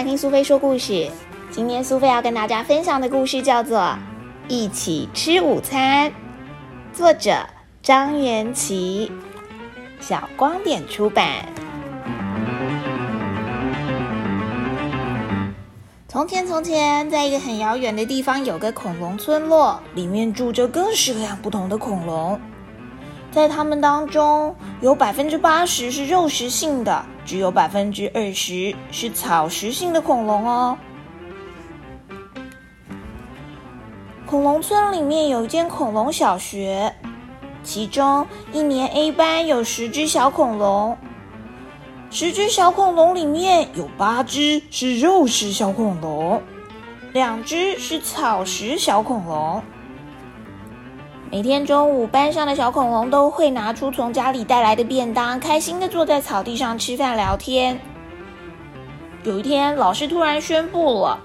来听苏菲说故事。今天苏菲要跟大家分享的故事叫做《一起吃午餐》，作者张元琪，小光点出版。从前，从前，在一个很遥远的地方，有个恐龙村落，里面住着各式各样不同的恐龙。在它们当中，有百分之八十是肉食性的，只有百分之二十是草食性的恐龙哦。恐龙村里面有一间恐龙小学，其中一年 A 班有十只小恐龙，十只小恐龙里面有八只是肉食小恐龙，两只是草食小恐龙。每天中午，班上的小恐龙都会拿出从家里带来的便当，开心的坐在草地上吃饭聊天。有一天，老师突然宣布了，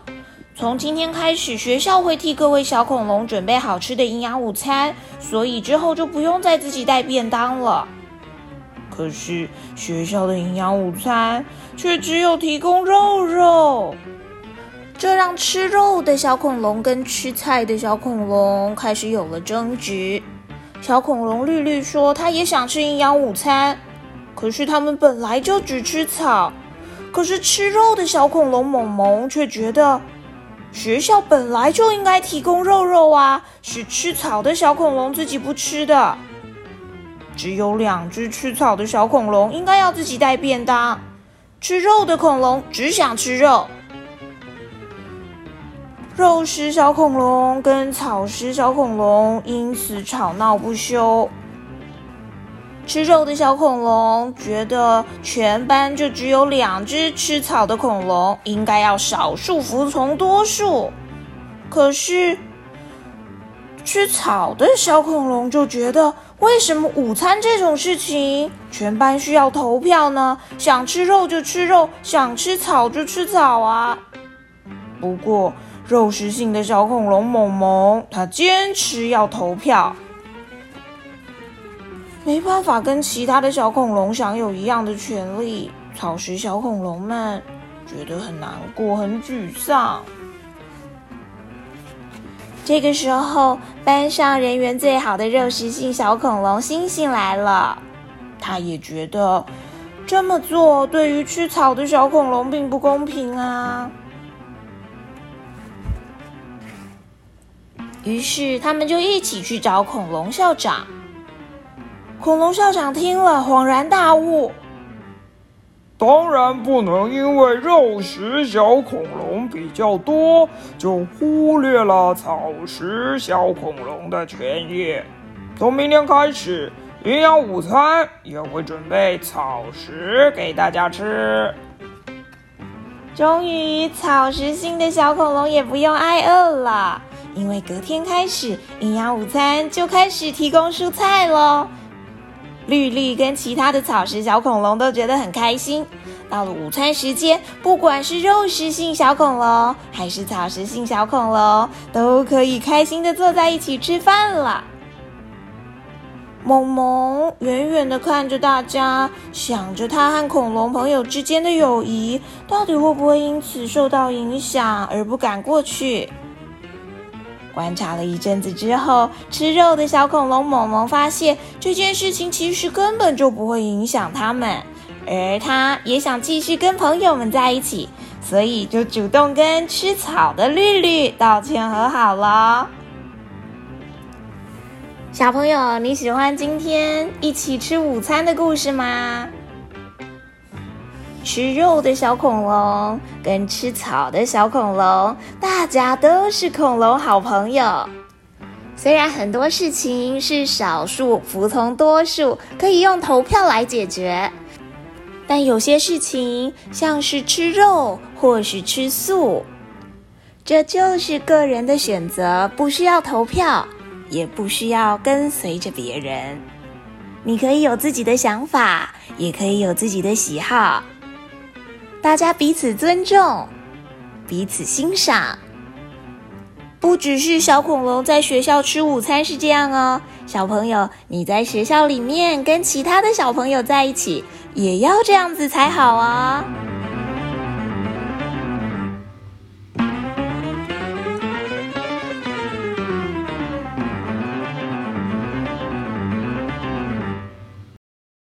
从今天开始，学校会替各位小恐龙准备好吃的营养午餐，所以之后就不用再自己带便当了。可是，学校的营养午餐却只有提供肉肉。这让吃肉的小恐龙跟吃菜的小恐龙开始有了争执。小恐龙绿绿说：“它也想吃营养午餐，可是它们本来就只吃草。”可是吃肉的小恐龙萌萌却觉得，学校本来就应该提供肉肉啊，是吃草的小恐龙自己不吃的。只有两只吃草的小恐龙应该要自己带便当，吃肉的恐龙只想吃肉。肉食小恐龙跟草食小恐龙因此吵闹不休。吃肉的小恐龙觉得全班就只有两只吃草的恐龙，应该要少数服从多数。可是吃草的小恐龙就觉得，为什么午餐这种事情全班需要投票呢？想吃肉就吃肉，想吃草就吃草啊！不过。肉食性的小恐龙萌萌，它坚持要投票，没办法跟其他的小恐龙享有一样的权利。草食小恐龙们觉得很难过、很沮丧。这个时候，班上人缘最好的肉食性小恐龙星星来了，他也觉得这么做对于吃草的小恐龙并不公平啊。于是他们就一起去找恐龙校长。恐龙校长听了，恍然大悟：“当然不能因为肉食小恐龙比较多，就忽略了草食小恐龙的权益。从明天开始，营养午餐也会准备草食给大家吃。终于，草食性的小恐龙也不用挨饿了。”因为隔天开始，营养午餐就开始提供蔬菜喽。绿绿跟其他的草食小恐龙都觉得很开心。到了午餐时间，不管是肉食性小恐龙还是草食性小恐龙，都可以开心的坐在一起吃饭了。萌萌远远的看着大家，想着他和恐龙朋友之间的友谊，到底会不会因此受到影响而不敢过去？观察了一阵子之后，吃肉的小恐龙萌萌发现这件事情其实根本就不会影响他们，而他也想继续跟朋友们在一起，所以就主动跟吃草的绿绿道歉和好了。小朋友，你喜欢今天一起吃午餐的故事吗？吃肉的小恐龙跟吃草的小恐龙，大家都是恐龙好朋友。虽然很多事情是少数服从多数，可以用投票来解决，但有些事情，像是吃肉或是吃素，这就是个人的选择，不需要投票，也不需要跟随着别人。你可以有自己的想法，也可以有自己的喜好。大家彼此尊重，彼此欣赏。不只是小恐龙在学校吃午餐是这样哦，小朋友你在学校里面跟其他的小朋友在一起，也要这样子才好哦。